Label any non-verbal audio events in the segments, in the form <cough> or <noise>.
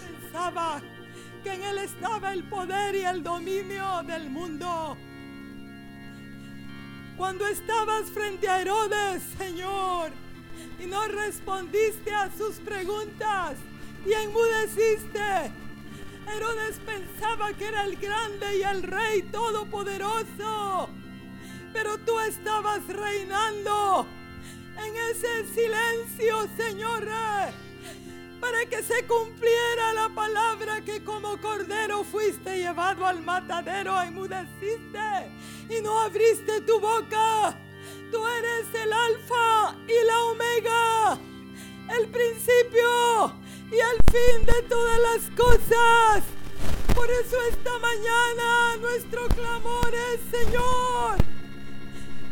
pensaba que en él estaba el poder y el dominio del mundo. Cuando estabas frente a Herodes, Señor, y no respondiste a sus preguntas y enmudeciste. Herodes pensaba que era el grande y el rey todopoderoso, pero tú estabas reinando en ese silencio, Señor, para que se cumpliera la palabra que como cordero fuiste llevado al matadero, enmudeciste y no abriste tu boca. Tú eres el alfa y la omega, el principio y el fin de todas las cosas. Por eso esta mañana nuestro clamor es, Señor,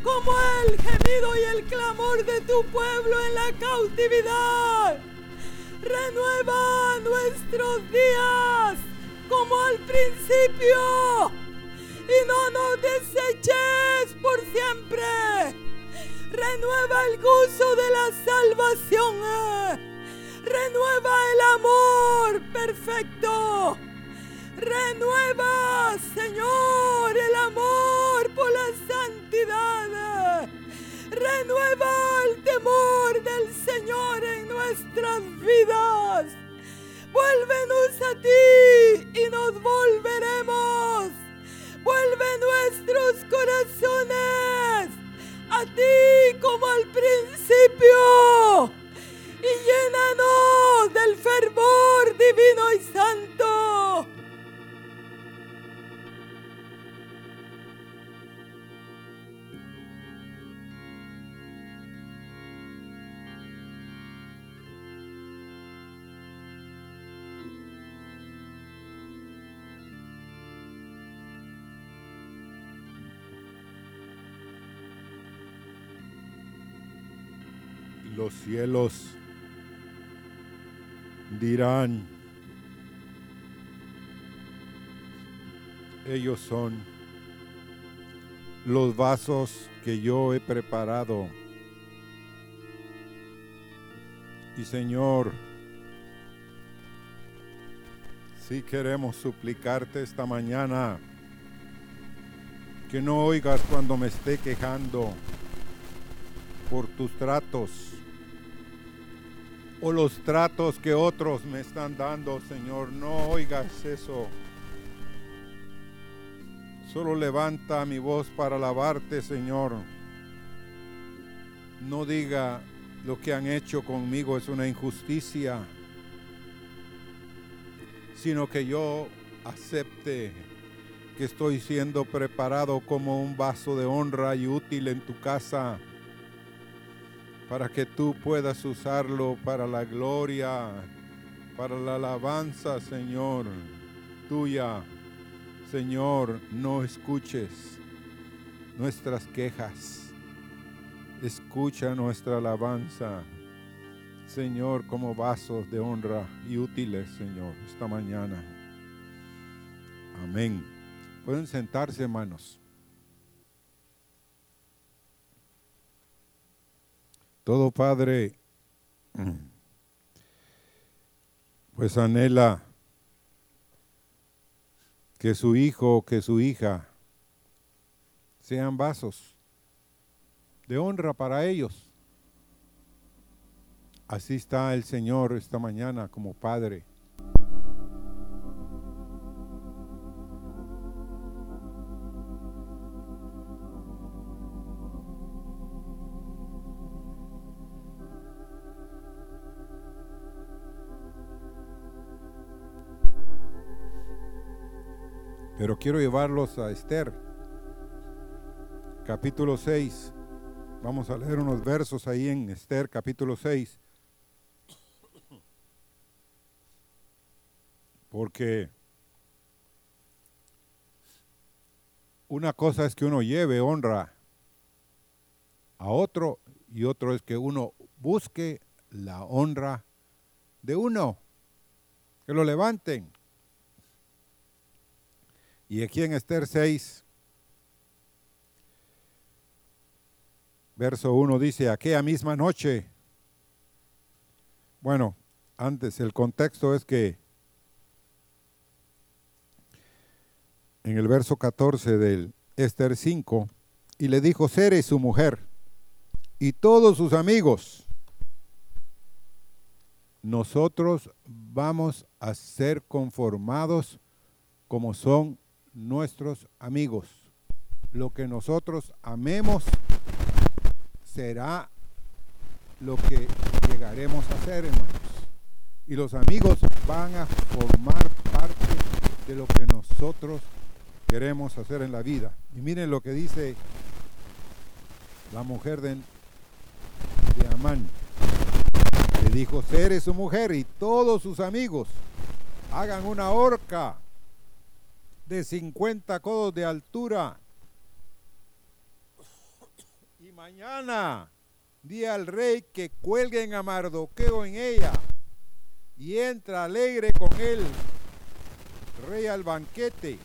como el gemido y el clamor de tu pueblo en la cautividad. Renueva nuestros días como al principio y no nos deseches por siempre. Renueva el gozo de la salvación. Renueva el amor perfecto. Renueva, Señor, el amor por la santidad. Renueva el temor del Señor en nuestras vidas. Vuélvenos a ti y nos volveremos. Vuelve nuestros corazones a ti como al principio y llénanos del fervor Los cielos dirán, ellos son los vasos que yo he preparado. Y Señor, si queremos suplicarte esta mañana, que no oigas cuando me esté quejando por tus tratos o los tratos que otros me están dando, Señor. No oigas eso. Solo levanta mi voz para alabarte, Señor. No diga lo que han hecho conmigo es una injusticia, sino que yo acepte que estoy siendo preparado como un vaso de honra y útil en tu casa para que tú puedas usarlo para la gloria, para la alabanza, Señor, tuya. Señor, no escuches nuestras quejas. Escucha nuestra alabanza, Señor, como vasos de honra y útiles, Señor, esta mañana. Amén. Pueden sentarse, hermanos. Todo padre pues anhela que su hijo o que su hija sean vasos de honra para ellos. Así está el Señor esta mañana como Padre. Pero quiero llevarlos a Esther, capítulo 6. Vamos a leer unos versos ahí en Esther, capítulo 6. Porque una cosa es que uno lleve honra a otro y otro es que uno busque la honra de uno. Que lo levanten. Y aquí en Esther 6, verso 1 dice, aquella misma noche. Bueno, antes el contexto es que en el verso 14 del Esther 5, y le dijo Ceres su mujer y todos sus amigos, nosotros vamos a ser conformados como son nuestros amigos. Lo que nosotros amemos será lo que llegaremos a ser, hermanos. Y los amigos van a formar parte de lo que nosotros queremos hacer en la vida. Y miren lo que dice la mujer de, de Amán. Le dijo, Ceres su mujer y todos sus amigos hagan una horca de 50 codos de altura. Y mañana di al rey que cuelguen a Mardoqueo en ella y entra alegre con él, rey al banquete.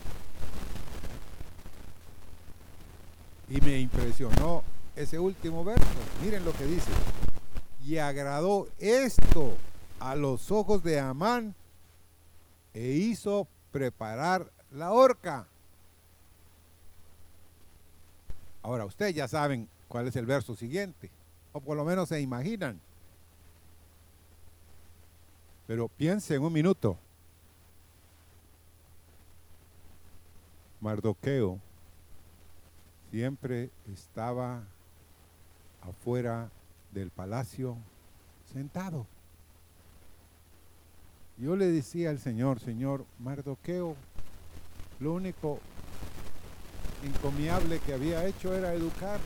Y me impresionó ese último verso. Miren lo que dice. Y agradó esto a los ojos de Amán e hizo preparar la horca. Ahora, ustedes ya saben cuál es el verso siguiente, o por lo menos se imaginan. Pero piensen un minuto. Mardoqueo siempre estaba afuera del palacio sentado. Yo le decía al Señor, Señor, Mardoqueo lo único encomiable que había hecho era educar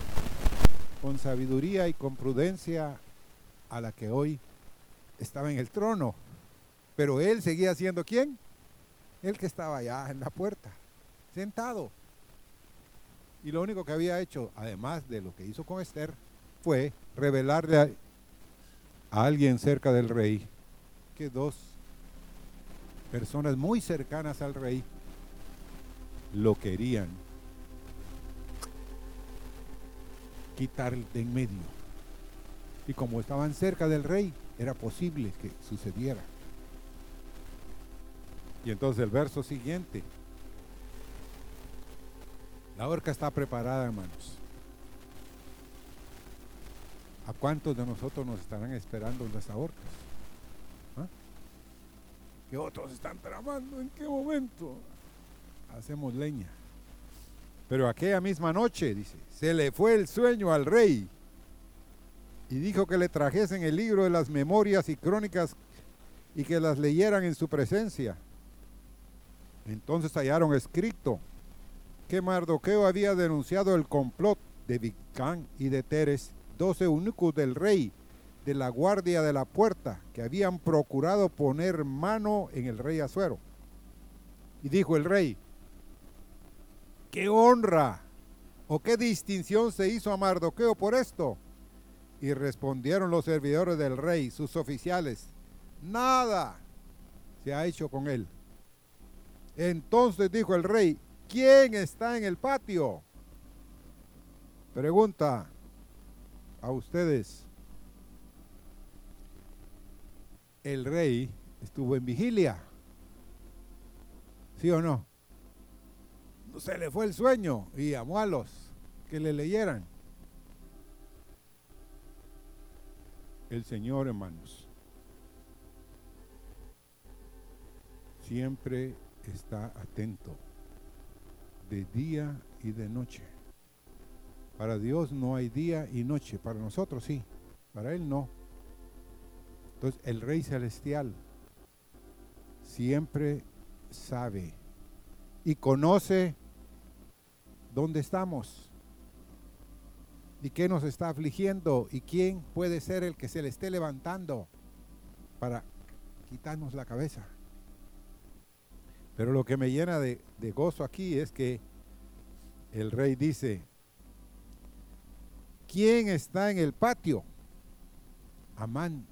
con sabiduría y con prudencia a la que hoy estaba en el trono. Pero él seguía siendo quién? El que estaba allá en la puerta, sentado. Y lo único que había hecho, además de lo que hizo con Esther, fue revelarle a, a alguien cerca del rey que dos personas muy cercanas al rey lo querían quitar de en medio. Y como estaban cerca del rey, era posible que sucediera. Y entonces el verso siguiente. La horca está preparada, hermanos. ¿A cuántos de nosotros nos estarán esperando las horcas? ¿Ah? ¿Qué otros están tramando? ¿En qué momento? Hacemos leña. Pero aquella misma noche, dice, se le fue el sueño al rey y dijo que le trajesen el libro de las memorias y crónicas y que las leyeran en su presencia. Entonces hallaron escrito que Mardoqueo había denunciado el complot de Vicán y de Teres, dos eunucos del rey, de la guardia de la puerta, que habían procurado poner mano en el rey Azuero. Y dijo el rey, qué honra o qué distinción se hizo a Mardoqueo por esto. Y respondieron los servidores del rey, sus oficiales, nada se ha hecho con él. Entonces dijo el rey, ¿quién está en el patio? Pregunta a ustedes. El rey estuvo en vigilia. ¿Sí o no? Se le fue el sueño y llamó a los que le leyeran. El Señor, hermanos, siempre está atento de día y de noche. Para Dios no hay día y noche, para nosotros sí, para Él no. Entonces el Rey Celestial siempre sabe y conoce dónde estamos y qué nos está afligiendo y quién puede ser el que se le esté levantando para quitarnos la cabeza. Pero lo que me llena de, gozo aquí es que el rey dice, ¿quién está en el patio? Amán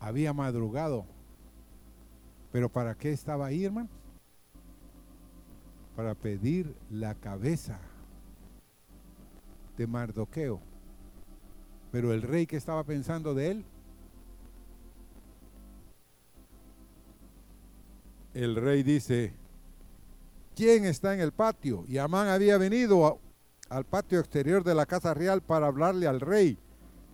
había madrugado. ¿Pero para qué estaba ahí, hermano? Para pedir la cabeza de Mardoqueo. Pero el rey que estaba pensando de él, el rey dice, ¿quién está en el patio? Y Amán había venido al patio exterior de la casa real para hablarle al rey,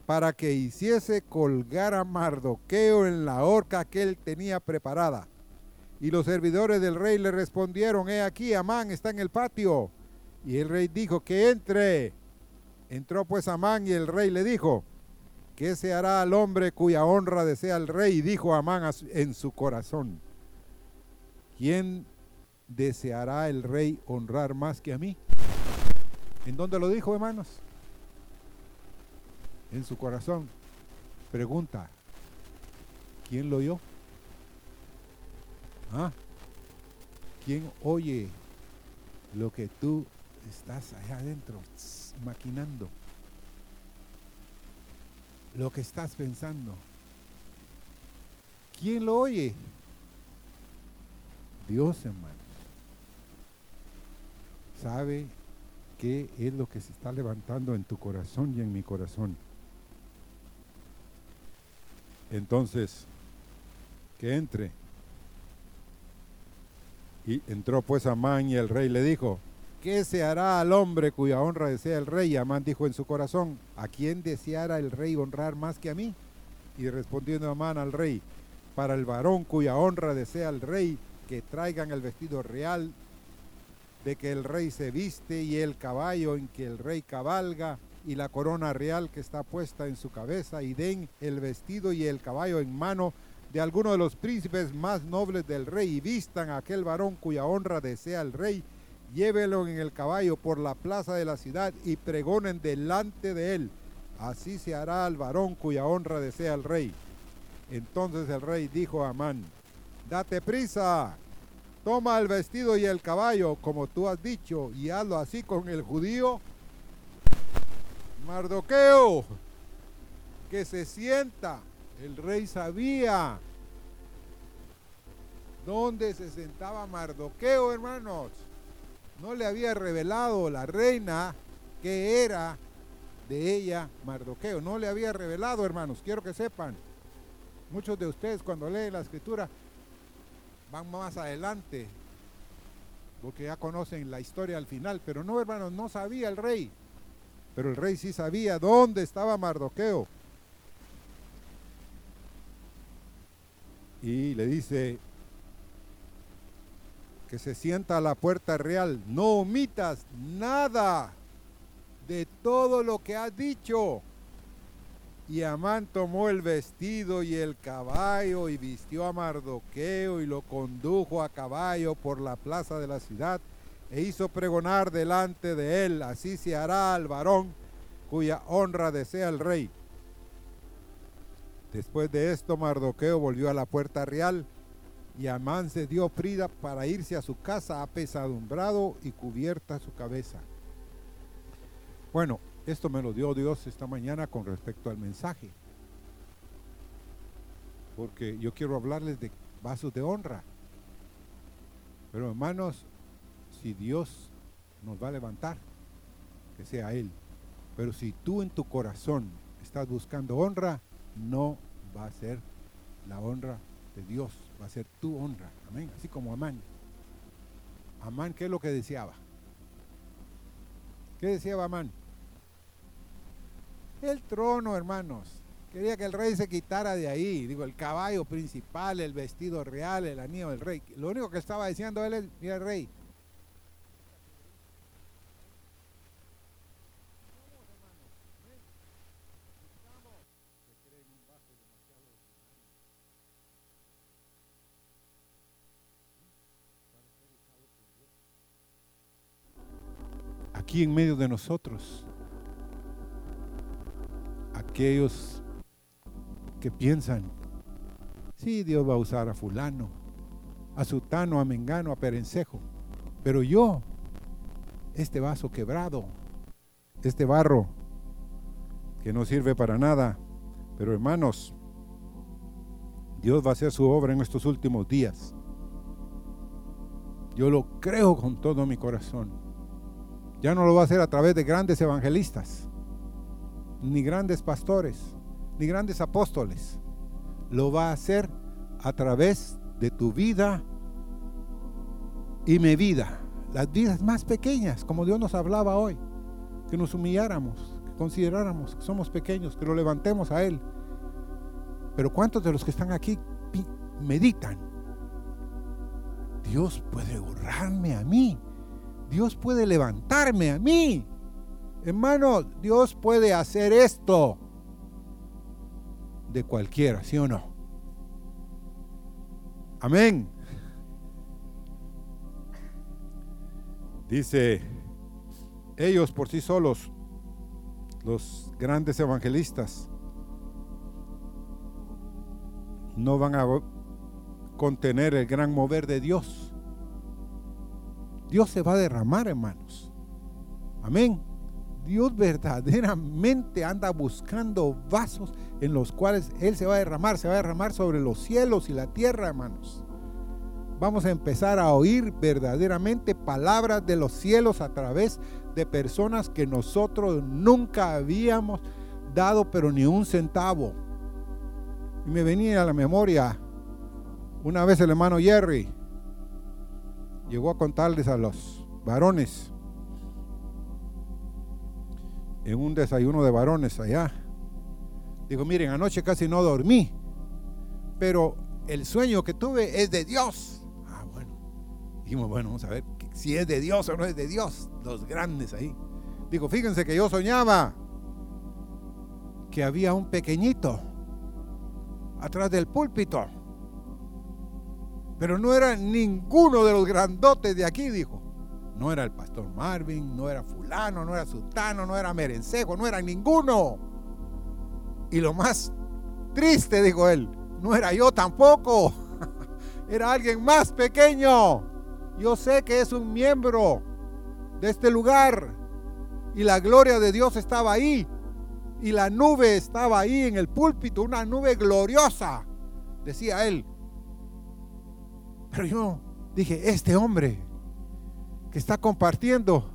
para que hiciese colgar a Mardoqueo en la horca que él tenía preparada. Y los servidores del rey le respondieron, he aquí, Amán está en el patio. Y el rey dijo, que entre. Entró pues Amán y el rey le dijo, ¿qué se hará al hombre cuya honra desea el rey? Y dijo Amán en su corazón, ¿quién deseará el rey honrar más que a mí? ¿En dónde lo dijo, hermanos? En su corazón. Pregunta, ¿quién lo oyó? ¿Ah? ¿Quién oye lo que tú estás allá adentro maquinando? Lo que estás pensando. ¿Quién lo oye? Dios, hermanos. Sabe qué es lo que se está levantando en tu corazón y en mi corazón. Entonces, que entre. Y entró pues Amán y el rey le dijo, ¿qué se hará al hombre cuya honra desea el rey? Y Amán dijo en su corazón, ¿a quién deseara el rey honrar más que a mí? Y respondiendo Amán al rey, para el varón cuya honra desea el rey, que traigan el vestido real de que el rey se viste y el caballo en que el rey cabalga y la corona real que está puesta en su cabeza y den el vestido y el caballo en mano de alguno de los príncipes más nobles del rey y vistan a aquel varón cuya honra desea el rey, llévelo en el caballo por la plaza de la ciudad y pregonen delante de él. Así se hará al varón cuya honra desea el rey. Entonces el rey dijo a Amán, date prisa, toma el vestido y el caballo, como tú has dicho, y hazlo así con el judío Mardoqueo, que se sienta el rey sabía dónde se sentaba Mardoqueo, hermanos. No le había revelado la reina que era de ella Mardoqueo. No le había revelado, hermanos. Quiero que sepan. Muchos de ustedes cuando leen la escritura van más adelante porque ya conocen la historia al final. Pero no, hermanos, no sabía el rey. Pero el rey sí sabía dónde estaba Mardoqueo. Y le dice que se sienta a la puerta real, no omitas nada de todo lo que has dicho. Y Amán tomó el vestido y el caballo y vistió a Mardoqueo y lo condujo a caballo por la plaza de la ciudad e hizo pregonar delante de él, así se hará al varón cuya honra desea el rey. Después de esto, Mardoqueo volvió a la puerta real y Amán se dio prida para irse a su casa apesadumbrado y cubierta su cabeza. Bueno, esto me lo dio Dios esta mañana con respecto al mensaje. Porque yo quiero hablarles de vasos de honra. Pero hermanos, si Dios nos va a levantar, que sea Él. Pero si tú en tu corazón estás buscando honra, no va a ser la honra de Dios, va a ser tu honra. Amén. Así como Amán. Amán, ¿qué es lo que deseaba? ¿Qué deseaba Amán? El trono, hermanos. Quería que el rey se quitara de ahí. Digo, el caballo principal, el vestido real, el anillo del rey. Lo único que estaba diciendo él es, mira rey, aquí en medio de nosotros. Aquellos que piensan, sí, Dios va a usar a fulano, a sutano, a mengano, a perencejo, pero yo, este vaso quebrado, este barro que no sirve para nada, pero hermanos, Dios va a hacer su obra en estos últimos días. Yo lo creo con todo mi corazón. Ya no lo va a hacer a través de grandes evangelistas, ni grandes pastores, ni grandes apóstoles. Lo va a hacer a través de tu vida y mi vida. las vidas más pequeñas, como Dios nos hablaba hoy, que nos humilláramos, que consideráramos que somos pequeños, que lo levantemos a Él. Pero ¿cuántos de los que están aquí meditan? Dios puede honrarme a mí. Dios puede levantarme a mí. Hermano, Dios puede hacer esto de cualquiera, ¿sí o no? Amén. Dice, ellos por sí solos, los grandes evangelistas, no van a contener el gran mover de Dios. Dios se va a derramar, hermanos. Amén. Dios verdaderamente anda buscando vasos en los cuales Él se va a derramar, se va a derramar sobre los cielos y la tierra, hermanos. Vamos a empezar a oír verdaderamente palabras de los cielos a través de personas que nosotros nunca habíamos dado, pero ni un centavo. Y me venía a la memoria una vez el hermano Jerry llegó a contarles a los varones en un desayuno de varones allá. Digo, miren, anoche casi no dormí, pero el sueño que tuve es de Dios. Ah, bueno. Dijimos, bueno, vamos a ver si es de Dios o no es de Dios. Los grandes ahí. Digo, fíjense que yo soñaba que había un pequeñito atrás del púlpito. Pero no era ninguno de los grandotes de aquí, dijo. No era el pastor Marvin, no era fulano, no era sultano, no era merencejo, no era ninguno. Y lo más triste, dijo él, no era yo tampoco. <laughs> Era alguien más pequeño. Yo sé que es un miembro de este lugar. Y la gloria de Dios estaba ahí. Y la nube estaba ahí en el púlpito, una nube gloriosa, decía él. Pero yo dije, este hombre que está compartiendo.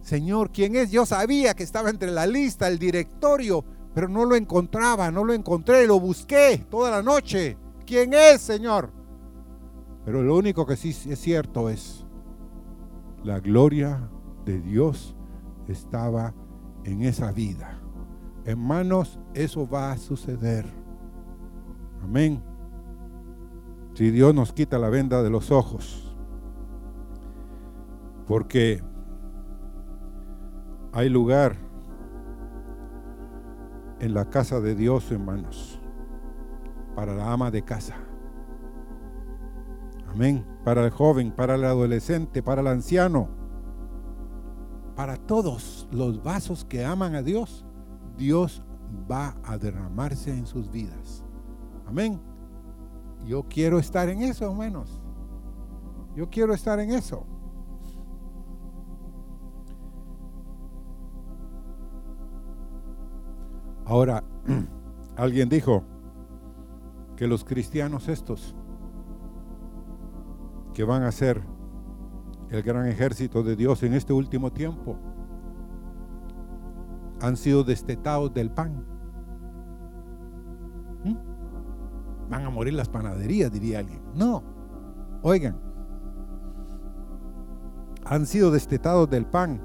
Señor, ¿quién es? Yo sabía que estaba entre la lista, el directorio, pero no lo encontraba, no lo encontré, lo busqué toda la noche. ¿Quién es, Señor? Pero lo único que sí es cierto es, la gloria de Dios estaba en esa vida. Hermanos, eso va a suceder. Amén. Si Dios nos quita la venda de los ojos porque hay lugar en la casa de Dios, hermanos, para la ama de casa. Amén. Para el joven, para el adolescente, para el anciano, para todos los vasos que aman a Dios, Dios va a derramarse en sus vidas. Amén. Yo quiero estar en eso, hermanos. Yo quiero estar en eso. Ahora, <clears throat> alguien dijo que los cristianos estos, que van a ser el gran ejército de Dios en este último tiempo, han sido destetados del pan. Van a morir las panaderías, diría alguien. No, oigan, han sido destetados del pan.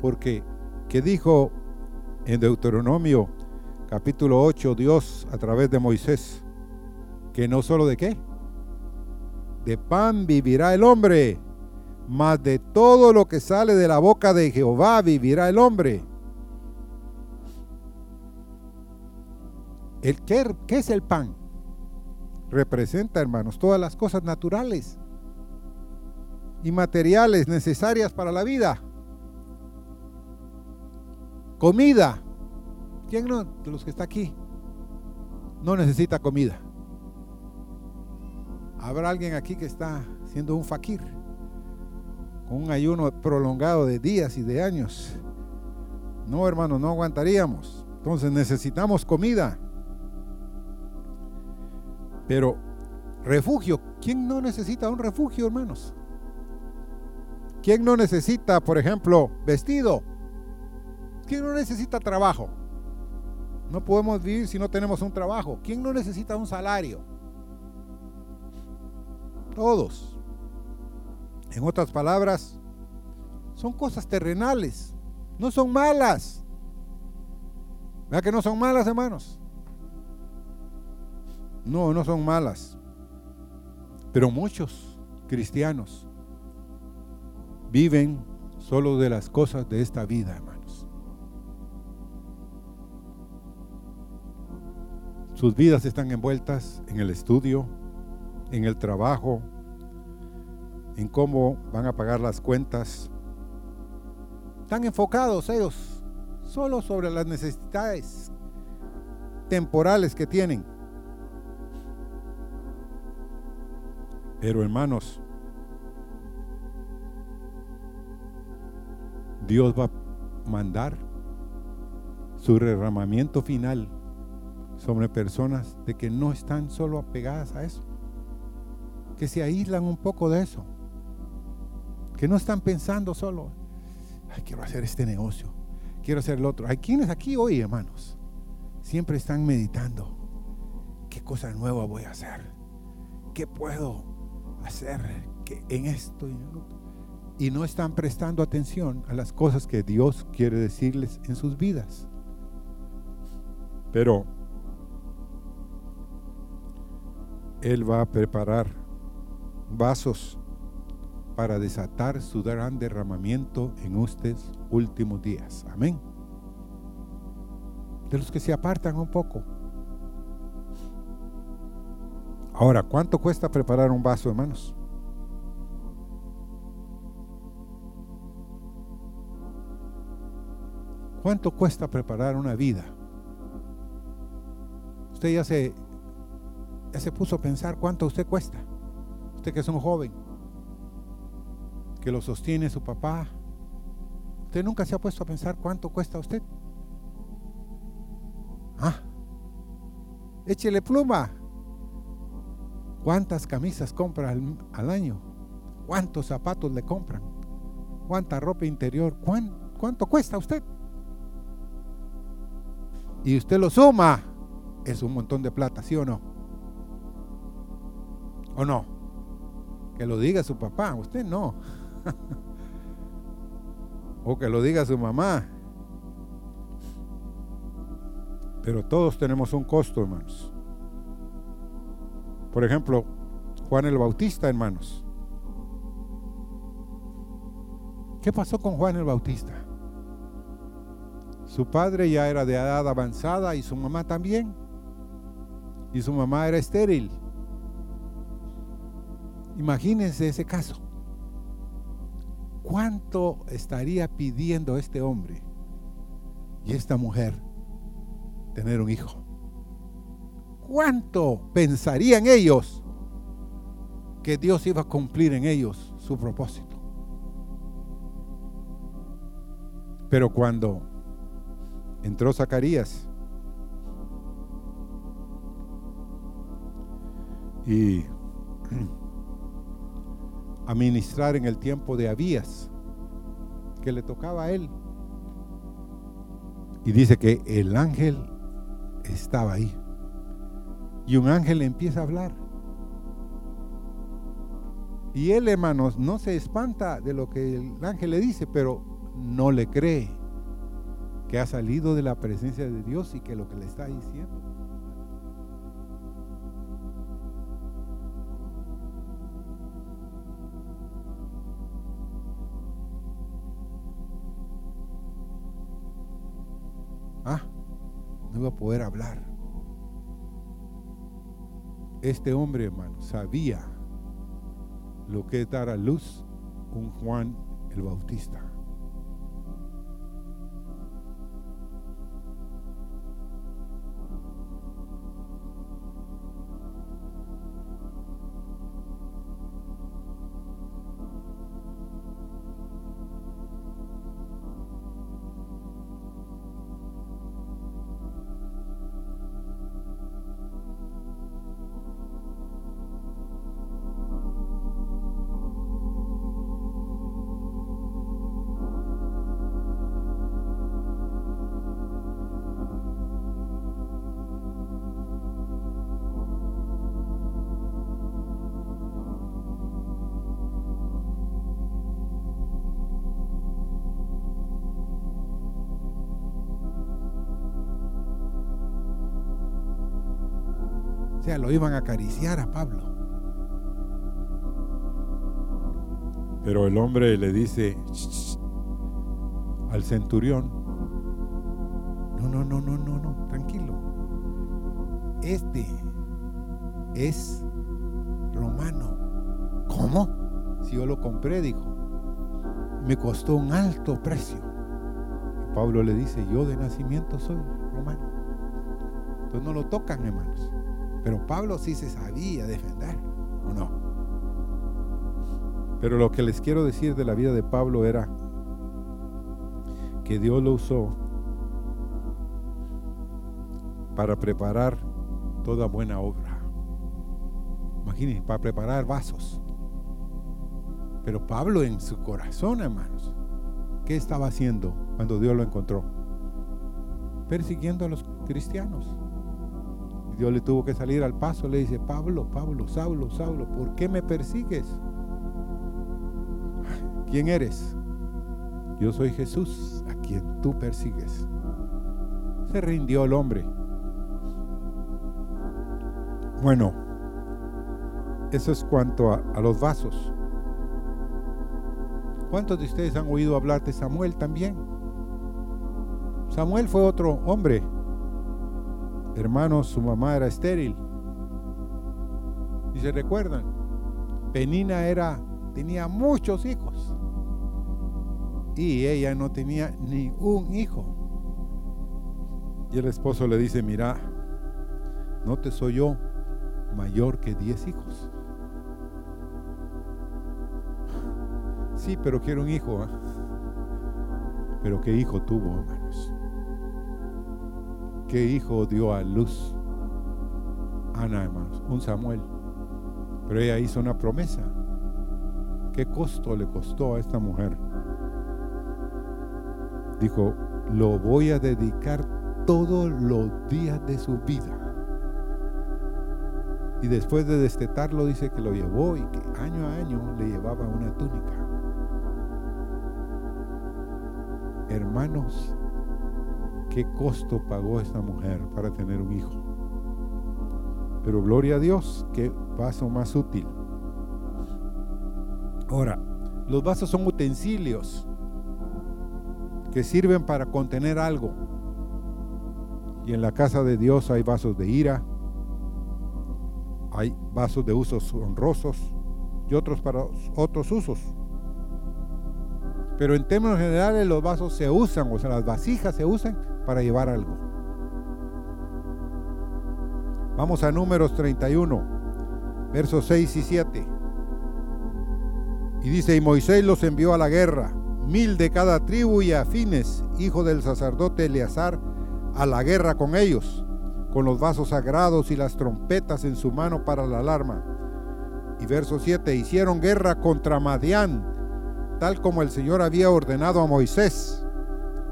Porque, ¿qué dijo en Deuteronomio capítulo 8, Dios a través de Moisés, que no solo de qué, de pan vivirá el hombre, mas de todo lo que sale de la boca de Jehová vivirá el hombre. El, ¿qué, ¿Qué es el pan? Representa, hermanos, todas las cosas naturales y materiales necesarias para la vida. Comida. ¿Quién no, de los que está aquí no necesita comida? Habrá alguien aquí que está siendo un fakir, con un ayuno prolongado de días y de años. No, hermano, no aguantaríamos. Entonces necesitamos comida. Pero refugio, ¿quién no necesita un refugio, hermanos? ¿Quién no necesita, por ejemplo, vestido? ¿Quién no necesita trabajo? No podemos vivir si no tenemos un trabajo. ¿Quién no necesita un salario? Todos. En otras palabras, son cosas terrenales, no son malas. ¿Verdad que no son malas, hermanos? No, no son malas. Pero muchos cristianos viven solo de las cosas de esta vida, hermanos. Sus vidas están envueltas en el estudio, en el trabajo, en cómo van a pagar las cuentas. Están enfocados ellos solo sobre las necesidades temporales que tienen. Pero hermanos, Dios va a mandar su derramamiento final sobre personas de que no están solo apegadas a eso, que se aíslan un poco de eso, que no están pensando solo, ay, quiero hacer este negocio, quiero hacer el otro. Hay quienes aquí hoy, hermanos, siempre están meditando, ¿qué cosa nueva voy a hacer? ¿Qué puedo hacer que en esto y no están prestando atención a las cosas que Dios quiere decirles en sus vidas. Pero Él va a preparar vasos para desatar su gran derramamiento en ustedes últimos días. Amén. De los que se apartan un poco. Ahora, ¿cuánto cuesta preparar un vaso, hermanos? ¿Cuánto cuesta preparar una vida? Usted ya se, ya se puso a pensar cuánto usted cuesta. Usted que es un joven, que lo sostiene su papá. Usted nunca se ha puesto a pensar cuánto cuesta usted. Ah, échele pluma. ¿Cuántas camisas compra al, al año? ¿Cuántos zapatos le compran? ¿Cuánta ropa interior? ¿Cuánto cuesta usted? y usted lo suma, es un montón de plata, ¿sí o no? ¿O no? Que lo diga su papá, usted no. <laughs> o que lo diga su mamá. Pero todos tenemos un costo, hermanos. Por ejemplo, Juan el Bautista, hermanos. ¿Qué pasó con Juan el Bautista? Su padre ya era de edad avanzada y su mamá también. Y su mamá era estéril. Imagínense ese caso. ¿Cuánto estaría pidiendo este hombre y esta mujer tener un hijo? ¿Cuánto pensarían ellos que Dios iba a cumplir en ellos su propósito? Pero cuando entró Zacarías y a ministrar en el tiempo de Abías, que le tocaba a él. Y dice que el ángel estaba ahí. Y un ángel empieza a hablar. Y él, hermanos, no se espanta de lo que el ángel le dice, pero no le cree que ha salido de la presencia de Dios y que lo que le está diciendo. Ah, no iba a poder hablar. Este hombre, hermano, sabía lo que es dar a luz un Juan el Bautista. Lo iban a acariciar a Pablo. Pero el hombre le dice al centurión, no, no, no, no, no, no, tranquilo. Este es romano. ¿Cómo? Si yo lo compré, dijo, me costó un alto precio. Pablo le dice, yo de nacimiento soy romano. Entonces no lo tocan, hermanos. Pero Pablo sí se sabía defender, ¿o no? Pero lo que les quiero decir de la vida de Pablo era que Dios lo usó para preparar toda buena obra. Imagínense, para preparar vasos. Pero Pablo en su corazón, hermanos, ¿qué estaba haciendo cuando Dios lo encontró? Persiguiendo a los cristianos. Dios le tuvo que salir al paso, le dice, Pablo, Pablo, Saulo, Saulo, ¿por qué me persigues? ¿Quién eres? Yo soy Jesús, a quien tú persigues. Se rindió el hombre. Bueno, eso es cuanto a, a los vasos. ¿Cuántos de ustedes han oído hablar de Samuel también? Samuel fue otro hombre Hermanos, su mamá era estéril. Y se recuerdan, Penina era, tenía muchos hijos. Y ella no tenía ni un hijo. Y el esposo le dice, mira, no te soy yo mayor que diez hijos. Sí, pero quiero un hijo. ¿eh? Pero ¿qué hijo tuvo, hermanos? ¿Qué hijo dio a luz? Ana, hermanos, un Samuel. Pero ella hizo una promesa. ¿Qué costo le costó a esta mujer? Dijo, lo voy a dedicar todos los días de su vida. Y después de destetarlo dice que lo llevó y que año a año le llevaba una túnica. Hermanos, qué costo pagó esta mujer para tener un hijo. Pero gloria a Dios, qué vaso más útil. Ahora, los vasos son utensilios que sirven para contener algo. Y en la casa de Dios hay vasos de ira, hay vasos de usos honrosos y otros para otros usos. Pero en términos generales los vasos se usan, o sea, las vasijas se usan para llevar algo. Vamos a números 31, versos 6 y 7. Y dice, y Moisés los envió a la guerra, mil de cada tribu y afines, hijo del sacerdote Eleazar, a la guerra con ellos, con los vasos sagrados y las trompetas en su mano para la alarma. Y verso 7, hicieron guerra contra Madián, tal como el Señor había ordenado a Moisés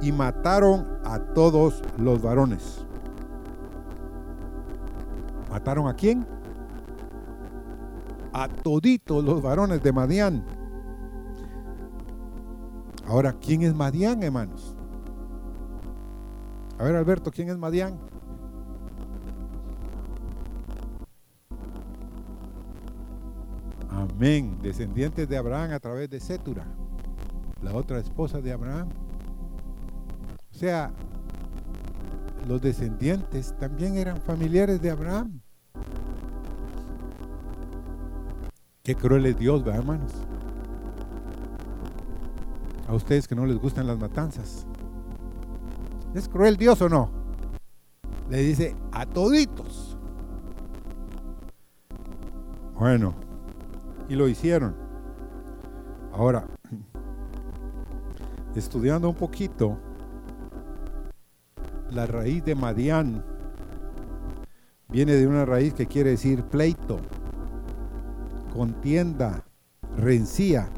y mataron a todos los varones. ¿Mataron a quién? A toditos los varones de Madián. Ahora, ¿quién es Madián, hermanos? A ver, Alberto, ¿quién es Madián? Amén. Descendientes de Abraham a través de Setura, la otra esposa de Abraham. Sea, los descendientes también eran familiares de Abraham. Qué cruel es Dios, ¿verdad, hermanos? A ustedes que no les gustan las matanzas. ¿Es cruel Dios o no? Le dice a toditos. Bueno, y lo hicieron. Ahora, <clears throat> estudiando un poquito, la raíz de Madián viene de una raíz que quiere decir pleito, contienda, rencía.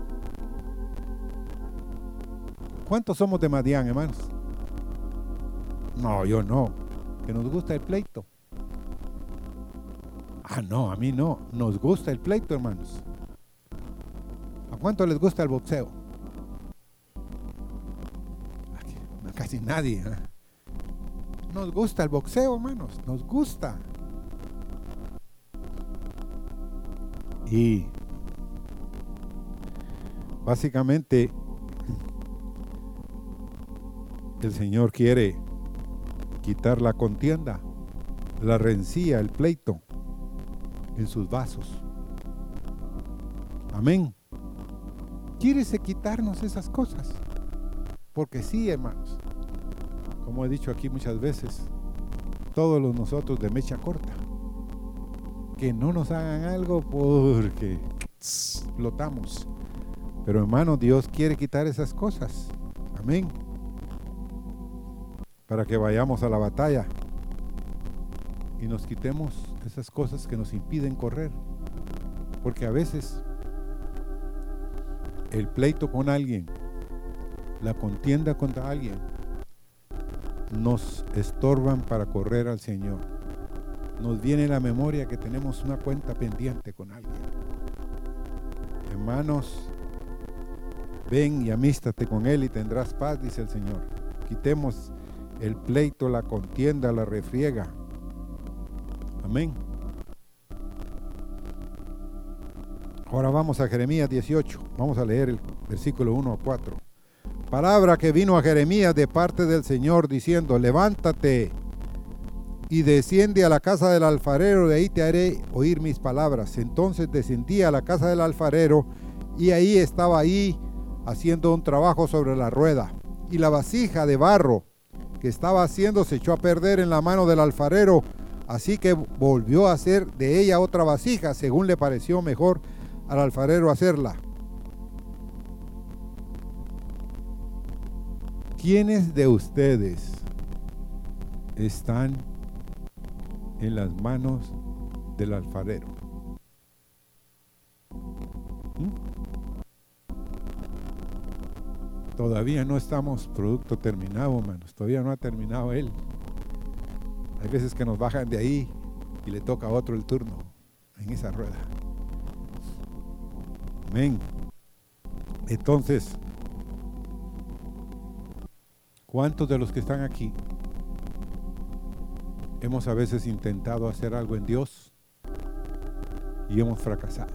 ¿Cuántos somos de Madián, hermanos? No, yo no. Que nos gusta el pleito. Ah, no, a mí no. Nos gusta el pleito, hermanos. ¿A cuánto les gusta el boxeo? Casi nadie. ¿eh? Nos gusta el boxeo, hermanos, nos gusta. Y básicamente el Señor quiere quitar la contienda, la rencía, el pleito en sus vasos. Amén. Quieres quitarnos esas cosas. Porque sí, hermanos, como he dicho aquí muchas veces, todos los nosotros de mecha corta, que no nos hagan algo porque explotamos. Pero hermano, Dios quiere quitar esas cosas. Amén. Para que vayamos a la batalla y nos quitemos esas cosas que nos impiden correr. Porque a veces el pleito con alguien, la contienda contra alguien, nos estorban para correr al Señor. Nos viene la memoria que tenemos una cuenta pendiente con alguien. Hermanos, ven y amístate con Él y tendrás paz, dice el Señor. Quitemos el pleito, la contienda, la refriega. Amén. Ahora vamos a Jeremías 18. Vamos a leer el versículo 1 a 4. Palabra que vino a Jeremías de parte del Señor diciendo, levántate y desciende a la casa del alfarero, de ahí te haré oír mis palabras. Entonces descendí a la casa del alfarero y ahí estaba ahí haciendo un trabajo sobre la rueda. Y la vasija de barro que estaba haciendo se echó a perder en la mano del alfarero, así que volvió a hacer de ella otra vasija, según le pareció mejor al alfarero hacerla. ¿Quiénes de ustedes están en las manos del alfarero? ¿Mm? Todavía no estamos producto terminado, hermanos. Todavía no ha terminado él. Hay veces que nos bajan de ahí y le toca a otro el turno en esa rueda. Amén. Entonces, ¿cuántos de los que están aquí hemos a veces intentado hacer algo en Dios y hemos fracasado?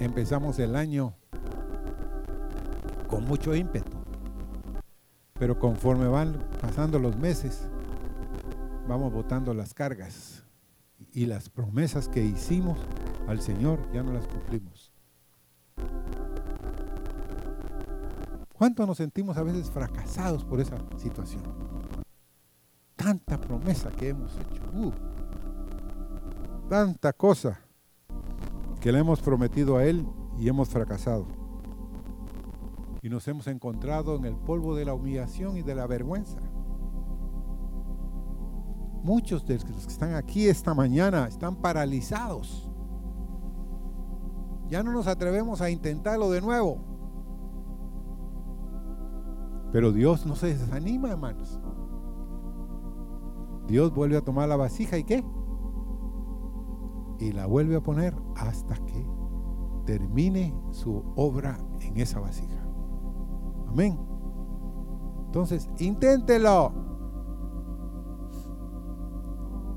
Empezamos el año con mucho ímpetu, pero conforme van pasando los meses, vamos botando las cargas y las promesas que hicimos al Señor ya no las cumplimos. ¿Cuánto nos sentimos a veces fracasados por esa situación? Tanta promesa que hemos hecho. Uh, tanta cosa que le hemos prometido a Él y hemos fracasado. Y nos hemos encontrado en el polvo de la humillación y de la vergüenza. Muchos de los que están aquí esta mañana están paralizados ya no nos atrevemos a intentarlo de nuevo. Pero Dios no se desanima, hermanos. Dios vuelve a tomar la vasija y qué? Y la vuelve a poner hasta que termine su obra en esa vasija. Amén. Entonces, inténtelo.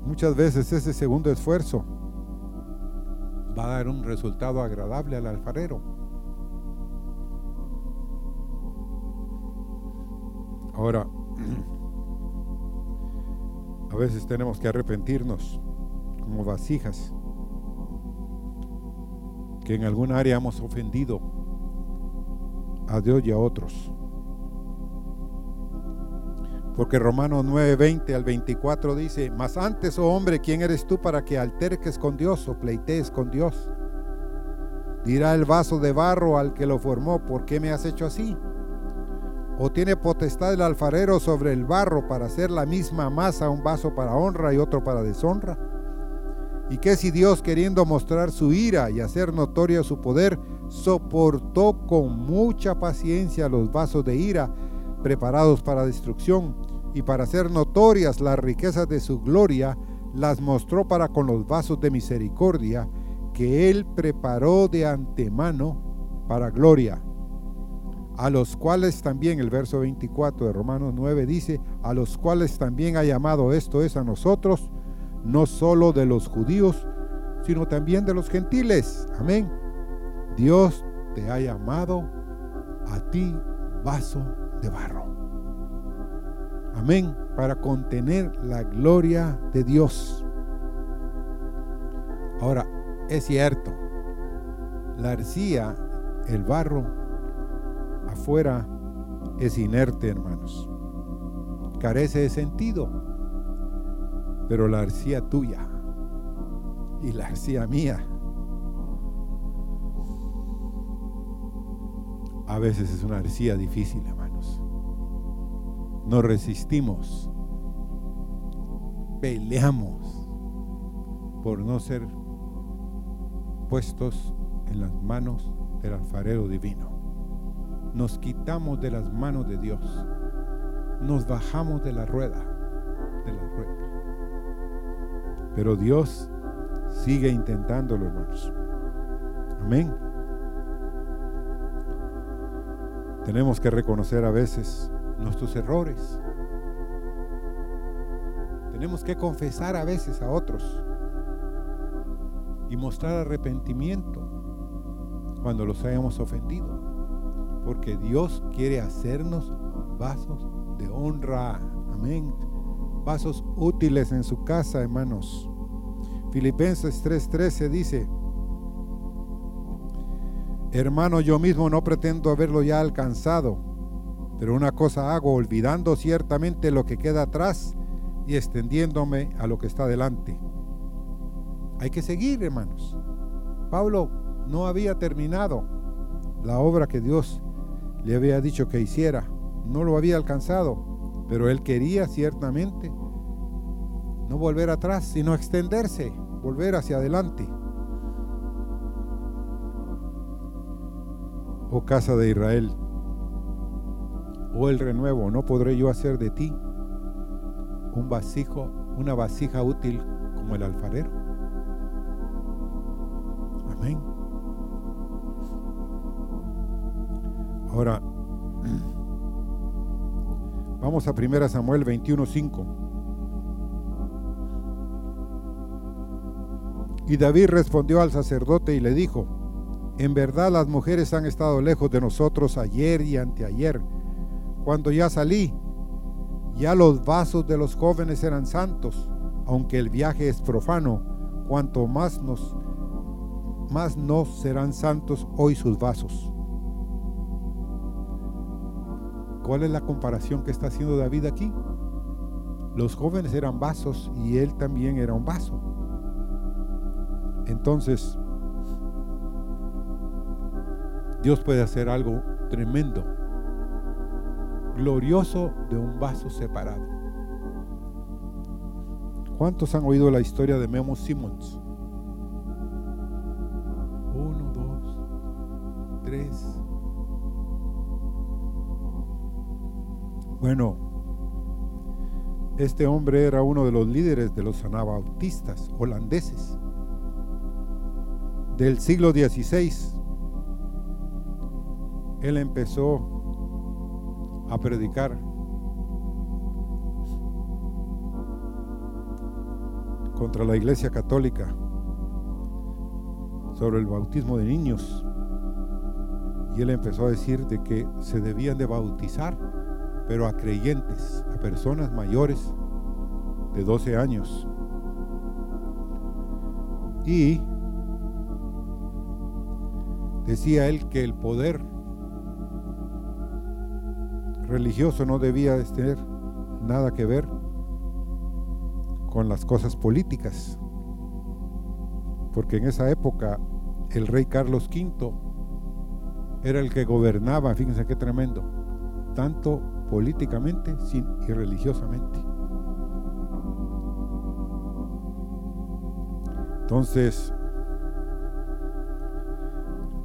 Muchas veces ese segundo esfuerzo va a dar un resultado agradable al alfarero. Ahora, a veces tenemos que arrepentirnos como vasijas que en algún área hemos ofendido a Dios y a otros. Porque Romanos 9, 20 al 24 dice, mas antes, oh hombre, ¿quién eres tú para que alterques con Dios o pleitees con Dios? Dirá el vaso de barro al que lo formó, ¿por qué me has hecho así? ¿O tiene potestad el alfarero sobre el barro para hacer la misma masa, un vaso para honra y otro para deshonra? ¿Y qué si Dios, queriendo mostrar su ira y hacer notoria su poder, soportó con mucha paciencia los vasos de ira preparados para destrucción? y para hacer notorias las riquezas de su gloria, las mostró para con los vasos de misericordia que él preparó de antemano para gloria, a los cuales también el verso 24 de Romanos 9 dice, a los cuales también ha llamado esto es a nosotros, no solo de los judíos, sino también de los gentiles. Amén. Dios te ha llamado a ti vaso de barro. Amén. Para contener la gloria de Dios. Ahora, es cierto, la arcilla, el barro, afuera es inerte, hermanos. Carece de sentido. Pero la arcilla tuya y la arcilla mía a veces es una arcilla difícil, hermanos. Nos resistimos, peleamos por no ser puestos en las manos del alfarero divino. Nos quitamos de las manos de Dios. Nos bajamos de la rueda, de la rueda. Pero Dios sigue intentándolo, hermanos. Amén. Tenemos que reconocer a veces nuestros errores. Tenemos que confesar a veces a otros y mostrar arrepentimiento cuando los hayamos ofendido. Porque Dios quiere hacernos vasos de honra. Amén. Vasos útiles en su casa, hermanos. Filipenses 3:13 dice, Hermano, yo mismo no pretendo haberlo ya alcanzado, pero una cosa hago, olvidando ciertamente lo que queda atrás y extendiéndome a lo que está delante. Hay que seguir, hermanos. Pablo no había terminado la obra que Dios le había dicho que hiciera. No lo había alcanzado, pero él quería ciertamente no volver atrás, sino extenderse, volver hacia adelante. oh casa de Israel. Oh el renuevo, ¿no podré yo hacer de ti un vasijo, una vasija útil como el alfarero? Amén. Ahora, vamos a 1 Samuel 21:5. Y David respondió al sacerdote y le dijo, en verdad las mujeres han estado lejos de nosotros ayer y anteayer. Cuando ya salí, ya los vasos de los jóvenes eran santos, aunque el viaje es profano, cuanto más nos más no serán santos hoy sus vasos. ¿Cuál es la comparación que está haciendo David aquí? Los jóvenes eran vasos y él también era un vaso. Entonces, Dios puede hacer algo tremendo, glorioso de un vaso separado. ¿Cuántos han oído la historia de Memo Simmons? Bueno, este hombre era uno de los líderes de los anabautistas holandeses del siglo XVI él empezó a predicar contra la iglesia católica sobre el bautismo de niños. Y él empezó a decir de que se debían de bautizar, pero a creyentes, a personas mayores de 12 años. Y decía él que el poder religioso no debía tener nada que ver con las cosas políticas, porque en esa época el rey Carlos V era el que gobernaba, fíjense qué tremendo, tanto políticamente y religiosamente. Entonces,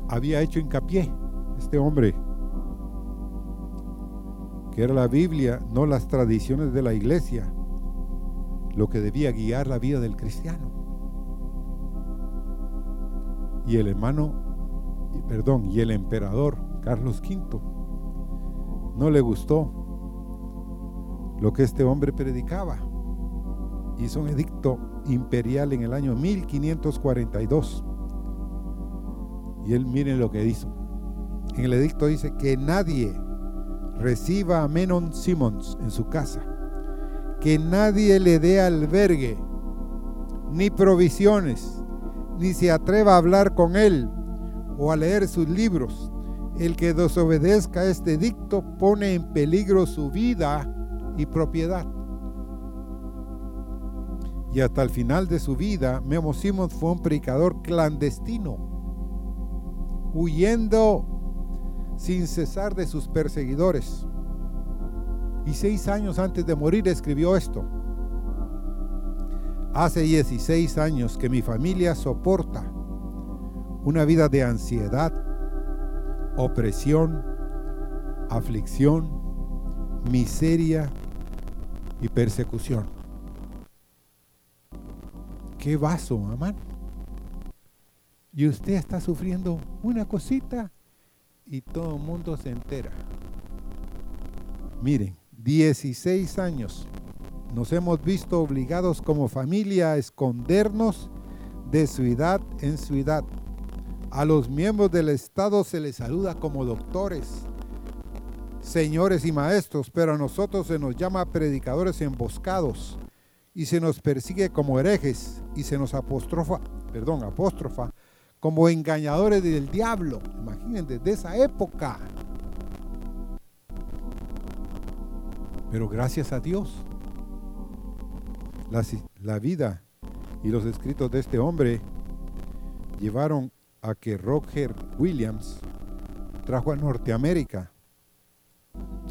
había hecho hincapié este hombre que era la Biblia, no las tradiciones de la iglesia, lo que debía guiar la vida del cristiano. Y el hermano, perdón, y el emperador Carlos V no le gustó lo que este hombre predicaba. hizo un edicto imperial en el año 1542. Y él miren lo que hizo. En el edicto dice que nadie reciba a Menon Simons en su casa, que nadie le dé albergue, ni provisiones, ni se atreva a hablar con él o a leer sus libros. El que desobedezca este edicto pone en peligro su vida y propiedad. Y hasta el final de su vida, Memo Simons fue un predicador clandestino, huyendo sin cesar de sus perseguidores. Y seis años antes de morir escribió esto. Hace 16 años que mi familia soporta una vida de ansiedad, opresión, aflicción, miseria y persecución. ¿Qué vaso, mamá? Y usted está sufriendo una cosita y todo el mundo se entera. Miren, 16 años nos hemos visto obligados como familia a escondernos de ciudad en ciudad. A los miembros del Estado se les saluda como doctores, señores y maestros, pero a nosotros se nos llama predicadores emboscados y se nos persigue como herejes y se nos apostrofa, perdón, apóstrofa como engañadores del diablo. Imagínense, desde esa época. Pero gracias a Dios, la, la, vida y los escritos de este hombre llevaron a que Roger Williams trajo a Norteamérica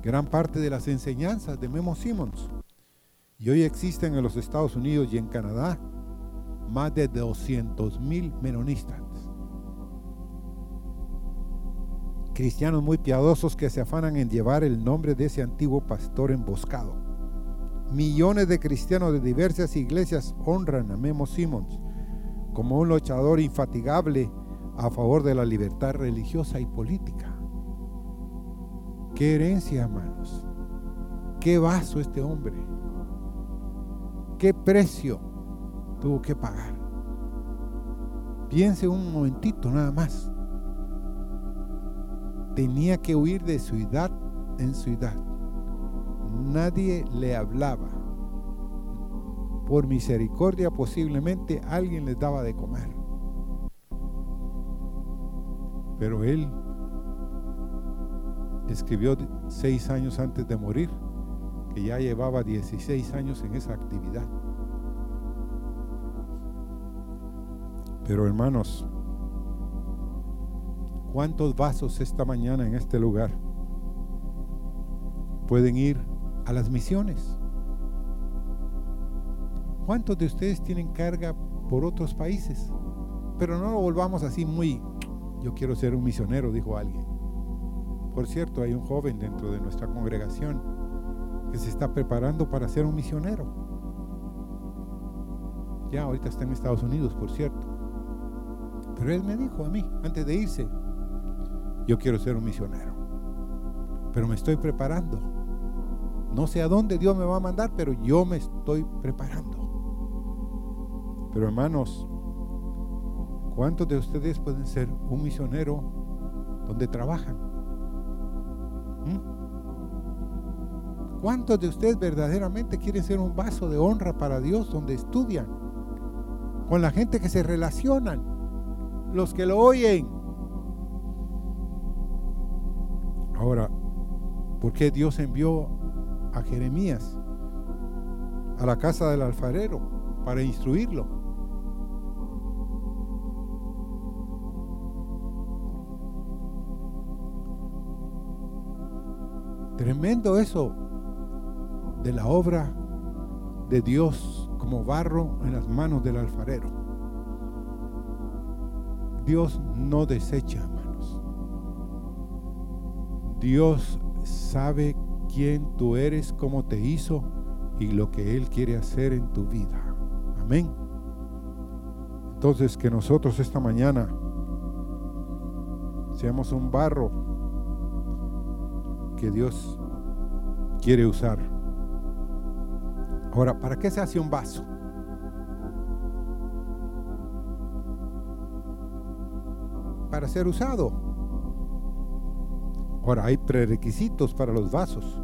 gran parte de las enseñanzas de Memo Simmons. Y hoy existen en los Estados Unidos y en Canadá más de 200 mil menonistas. Cristianos muy piadosos que se afanan en llevar el nombre de ese antiguo pastor emboscado. Millones de cristianos de diversas iglesias honran a Memo Simmons como un luchador infatigable a favor de la libertad religiosa y política. Qué herencia, hermanos. Qué vaso este hombre. Qué precio tuvo que pagar. Piense un momentito nada más. Tenía que huir de ciudad en ciudad. Nadie le hablaba. Por misericordia posiblemente alguien les daba de comer. Pero él escribió seis años antes de morir que ya llevaba 16 años en esa actividad. Pero hermanos, ¿cuántos vasos esta mañana en este lugar pueden ir a las misiones? ¿Cuántos de ustedes tienen carga por otros países? Pero no lo volvamos así muy, yo quiero ser un misionero, dijo alguien. Por cierto, hay un joven dentro de nuestra congregación que se está preparando para ser un misionero. Ya ahorita está en Estados Unidos, por cierto. Pero él me dijo a mí, antes de irse, yo quiero ser un misionero. Pero me estoy preparando. No sé a dónde Dios me va a mandar, pero yo me estoy preparando. Pero hermanos, ¿cuántos de ustedes pueden ser un misionero donde trabajan? ¿Mm? ¿Cuántos de ustedes verdaderamente quieren ser un vaso de honra para Dios donde estudian? Con la gente que se relacionan, los que lo oyen. Ahora, ¿por qué Dios envió a Jeremías a la casa del alfarero para instruirlo? Tremendo eso de la obra de Dios como barro en las manos del alfarero. Dios no desecha, hermanos. Dios sabe quién tú eres, cómo te hizo y lo que Él quiere hacer en tu vida. Amén. Entonces que nosotros esta mañana seamos un barro que Dios quiere usar Ahora, ¿para qué se hace un vaso? Para ser usado. Ahora, hay prerequisitos para los vasos.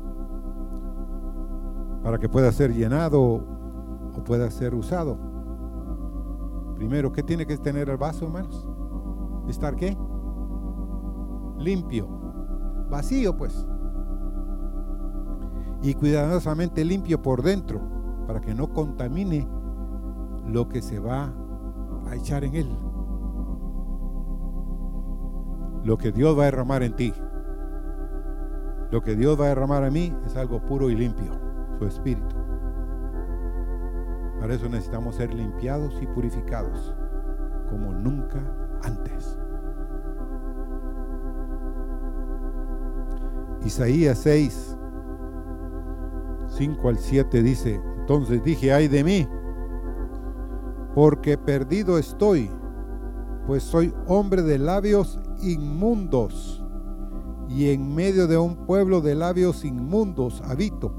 Para que pueda ser llenado o pueda ser usado. Primero, ¿qué tiene que tener el vaso, hermanos? ¿Estar qué? Limpio. Vacío, pues. Y cuidadosamente limpio por dentro, para que no contamine lo que se va a echar en él. Lo que Dios va a derramar en ti. Lo que Dios va a derramar a mí es algo puro y limpio, su espíritu. Para eso necesitamos ser limpiados y purificados como nunca antes. Isaías 6, 5 al 7 dice, entonces dije, ay de mí, porque perdido estoy, pues soy hombre de labios inmundos, y en medio de un pueblo de labios inmundos habito,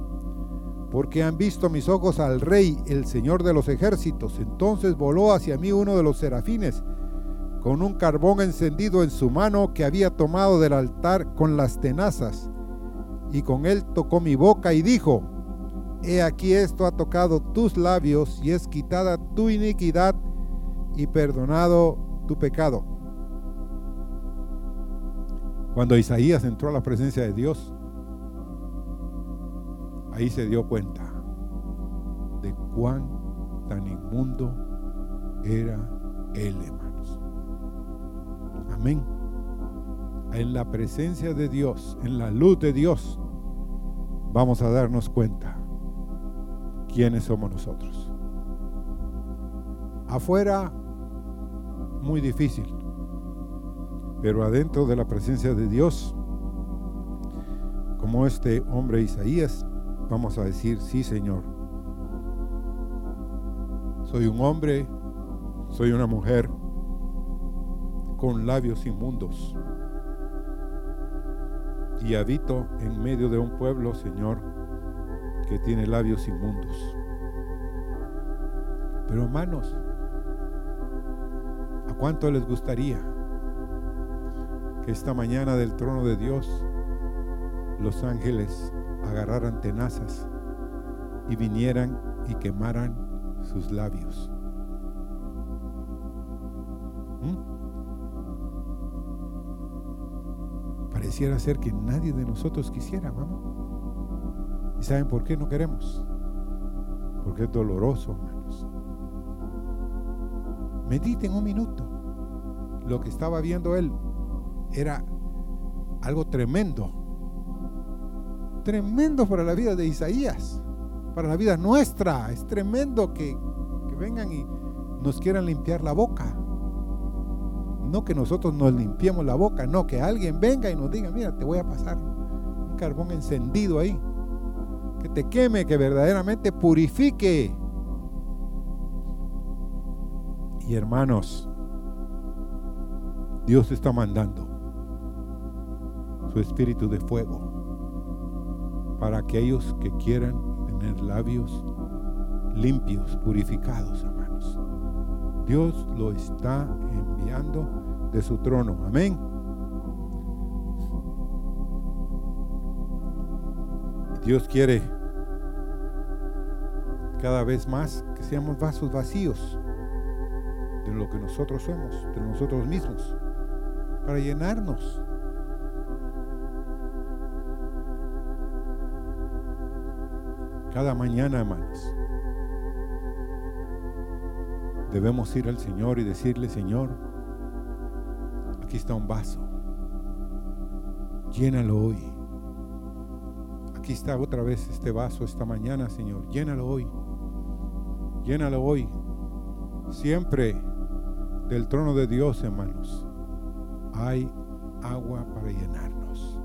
porque han visto mis ojos al rey, el Señor de los ejércitos. Entonces voló hacia mí uno de los serafines, con un carbón encendido en su mano que había tomado del altar con las tenazas, y con él tocó mi boca y dijo, He aquí esto ha tocado tus labios y es quitada tu iniquidad y perdonado tu pecado. Cuando Isaías entró a la presencia de Dios, ahí se dio cuenta de cuán tan inmundo era él, hermanos. Amén. En la presencia de Dios, en la luz de Dios, vamos a darnos cuenta quiénes somos nosotros. Afuera, muy difícil, pero adentro de la presencia de Dios, como este hombre Isaías, vamos a decir, sí Señor, soy un hombre, soy una mujer con labios inmundos y habito en medio de un pueblo, Señor, que tiene labios inmundos. Pero hermanos, ¿a cuánto les gustaría que esta mañana del trono de Dios los ángeles agarraran tenazas y vinieran y quemaran sus labios? ¿Mm? Pareciera ser que nadie de nosotros quisiera, mamá. ¿Y saben por qué no queremos? Porque es doloroso, hermanos. Mediten un minuto. Lo que estaba viendo él era algo tremendo. Tremendo para la vida de Isaías, para la vida nuestra. Es tremendo que, que vengan y nos quieran limpiar la boca. No que nosotros nos limpiemos la boca, no, que alguien venga y nos diga, mira, te voy a pasar un carbón encendido ahí que te queme, que verdaderamente purifique. Y hermanos, Dios está mandando su espíritu de fuego para aquellos que quieran tener labios limpios, purificados, hermanos. Dios lo está enviando de su trono. Amén. Dios quiere cada vez más que seamos vasos vacíos de lo que nosotros somos, de nosotros mismos, para llenarnos. Cada mañana, hermanos, debemos ir al Señor y decirle, Señor, aquí está un vaso, llénalo hoy. Aquí está otra vez este vaso esta mañana, Señor. Llénalo hoy. Llénalo hoy. Siempre del trono de Dios, hermanos, hay agua para llenarnos.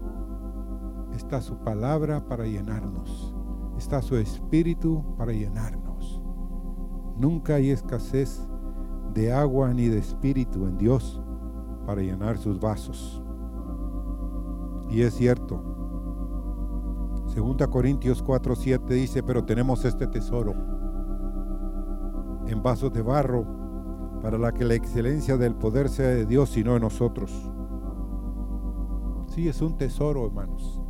Está su palabra para llenarnos. Está su espíritu para llenarnos. Nunca hay escasez de agua ni de espíritu en Dios para llenar sus vasos. Y es cierto, Segunda Corintios 4:7 dice, pero tenemos este tesoro en vasos de barro para la que la excelencia del poder sea de Dios y no de nosotros. Sí, es un tesoro, hermanos,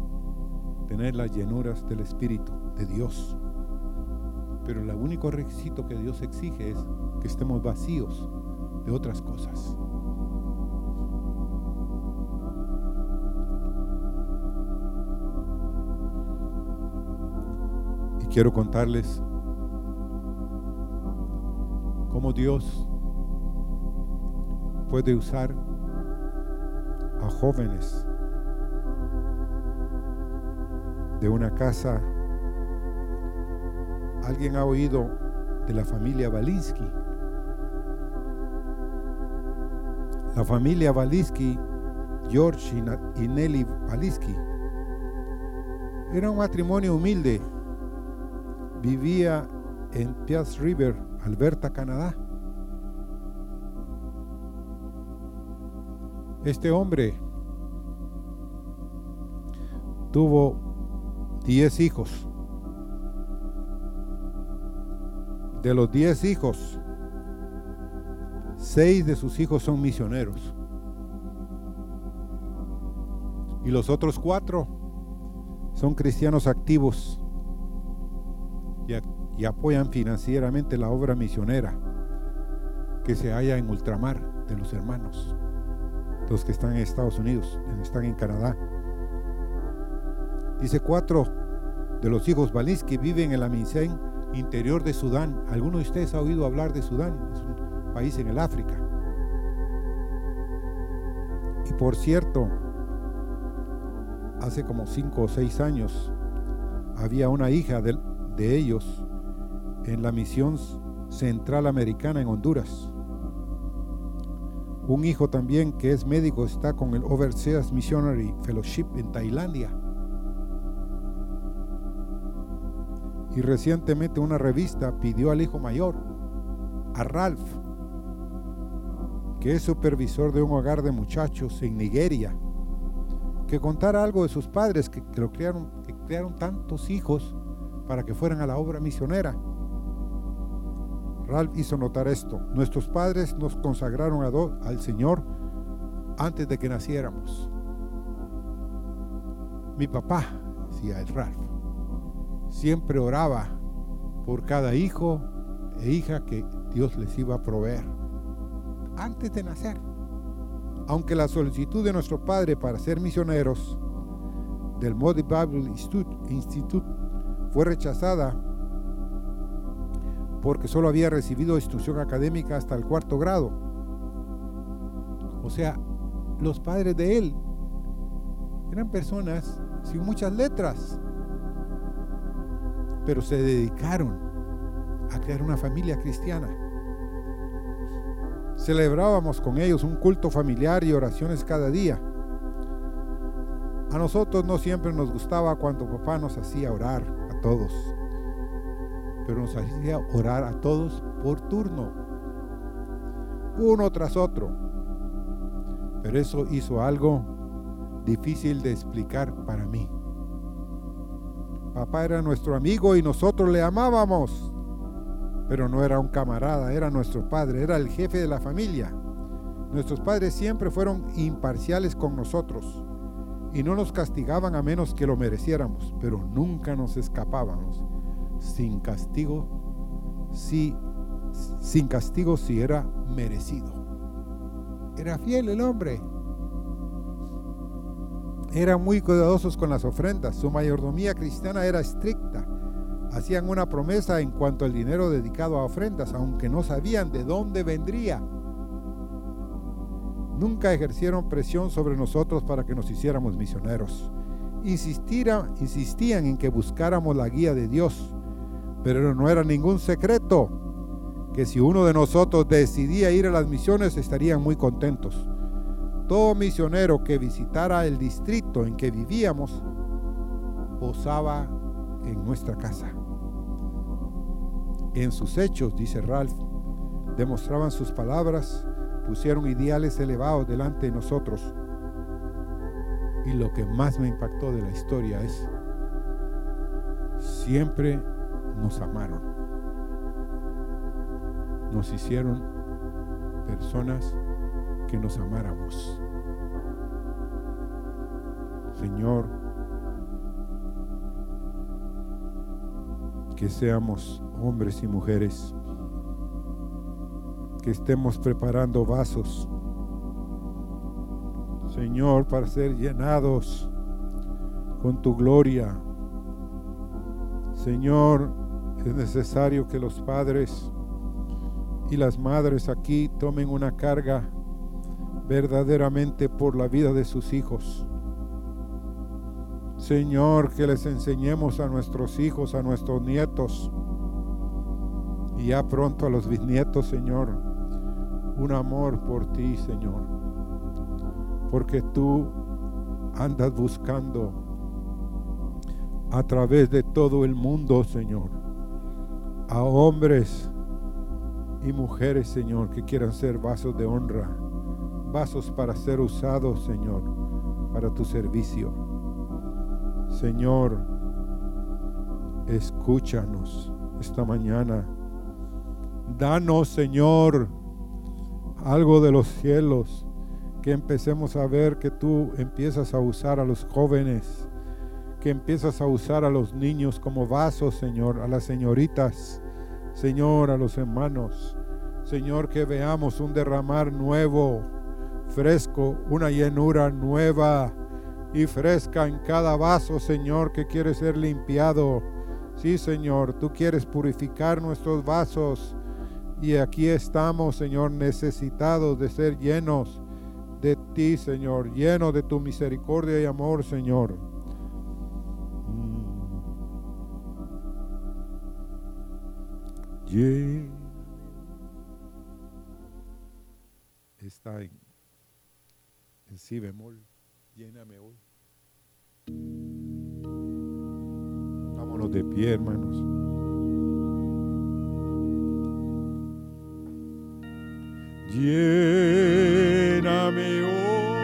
tener las llenuras del Espíritu de Dios. Pero el único requisito que Dios exige es que estemos vacíos de otras cosas. Quiero contarles cómo Dios puede usar a jóvenes de una casa. ¿Alguien ha oído de la familia Balinsky? La familia Balinsky, George y Nelly Balinsky, era un matrimonio humilde. Vivía en Piaz River, Alberta, Canadá. Este hombre tuvo 10 hijos. De los 10 hijos, seis de sus hijos son misioneros. Y los otros cuatro son cristianos activos y, apoyan financieramente la obra misionera que se halla en ultramar de los hermanos los que están en Estados Unidos, están en Canadá. Dice cuatro de los hijos que viven en la Mincén interior de Sudán. ¿Alguno de ustedes ha oído hablar de Sudán? Es un país en el África. Y por cierto, hace como cinco o seis años había una hija de, de ellos en la misión central americana en Honduras. Un hijo también que es médico está con el Overseas Missionary Fellowship en Tailandia. Y recientemente una revista pidió al hijo mayor, a Ralph, que es supervisor de un hogar de muchachos en Nigeria, que contara algo de sus padres que, lo crearon, que crearon tantos hijos para que fueran a la obra misionera. Ralph hizo notar esto. Nuestros padres nos consagraron al Señor antes de que naciéramos. Mi papá, decía el Ralph, siempre oraba por cada hijo e hija que Dios les iba a proveer antes de nacer. Aunque la solicitud de nuestro padre para ser misioneros del Modi Bible Institute fue rechazada porque solo había recibido instrucción académica hasta el cuarto grado. O sea, los padres de él eran personas sin muchas letras, pero se dedicaron a crear una familia cristiana. Celebrábamos con ellos un culto familiar y oraciones cada día. A nosotros no siempre nos gustaba cuando papá nos hacía orar a todos pero nos hacía orar a todos por turno, uno tras otro. Pero eso hizo algo difícil de explicar para mí. Papá era nuestro amigo y nosotros le amábamos, pero no era un camarada, era nuestro padre, era el jefe de la familia. Nuestros padres siempre fueron imparciales con nosotros y no nos castigaban a menos que lo mereciéramos, pero nunca nos escapábamos sin castigo, si, sin castigo si era merecido. Era fiel el hombre. Eran muy cuidadosos con las ofrendas. Su mayordomía cristiana era estricta. Hacían una promesa en cuanto al dinero dedicado a ofrendas, aunque no sabían de dónde vendría. Nunca ejercieron presión sobre nosotros para que nos hiciéramos misioneros. insistían en que buscáramos la guía de Dios pero no era ningún secreto que si uno de nosotros decidía ir a las misiones estarían muy contentos. Todo misionero que visitara el distrito en que vivíamos posaba en nuestra casa. En sus hechos, dice Ralph, demostraban sus palabras, pusieron ideales elevados delante de nosotros. Y lo que más me impactó de la historia es siempre nos amaron. Nos hicieron personas que nos amáramos. Señor, que seamos hombres y mujeres, que estemos preparando vasos, Señor, para ser llenados con tu gloria. Señor, es necesario que los padres y las madres aquí tomen una carga verdaderamente por la vida de sus hijos. Señor, que les enseñemos a nuestros hijos, a nuestros nietos y ya pronto a los bisnietos, Señor, un amor por ti, Señor. Porque tú andas buscando a través de todo el mundo, Señor, a hombres y mujeres, Señor, que quieran ser vasos de honra, vasos para ser usados, Señor, para tu servicio. Señor, escúchanos esta mañana. Danos, Señor, algo de los cielos, que empecemos a ver que tú empiezas a usar a los jóvenes, que empiezas a usar a los niños como vasos, Señor, a las señoritas, Señor, a los hermanos. Señor, que veamos un derramar nuevo, fresco, una llenura nueva y fresca en cada vaso, Señor, que quiere ser limpiado. Sí, Señor, tú quieres purificar nuestros vasos. Y aquí estamos, Señor, necesitados de ser llenos de ti, Señor, llenos de tu misericordia y amor, Señor. Yeah. Está en, en si bemol. Lléname hoy. Vámonos de pie, hermanos. Lléname hoy.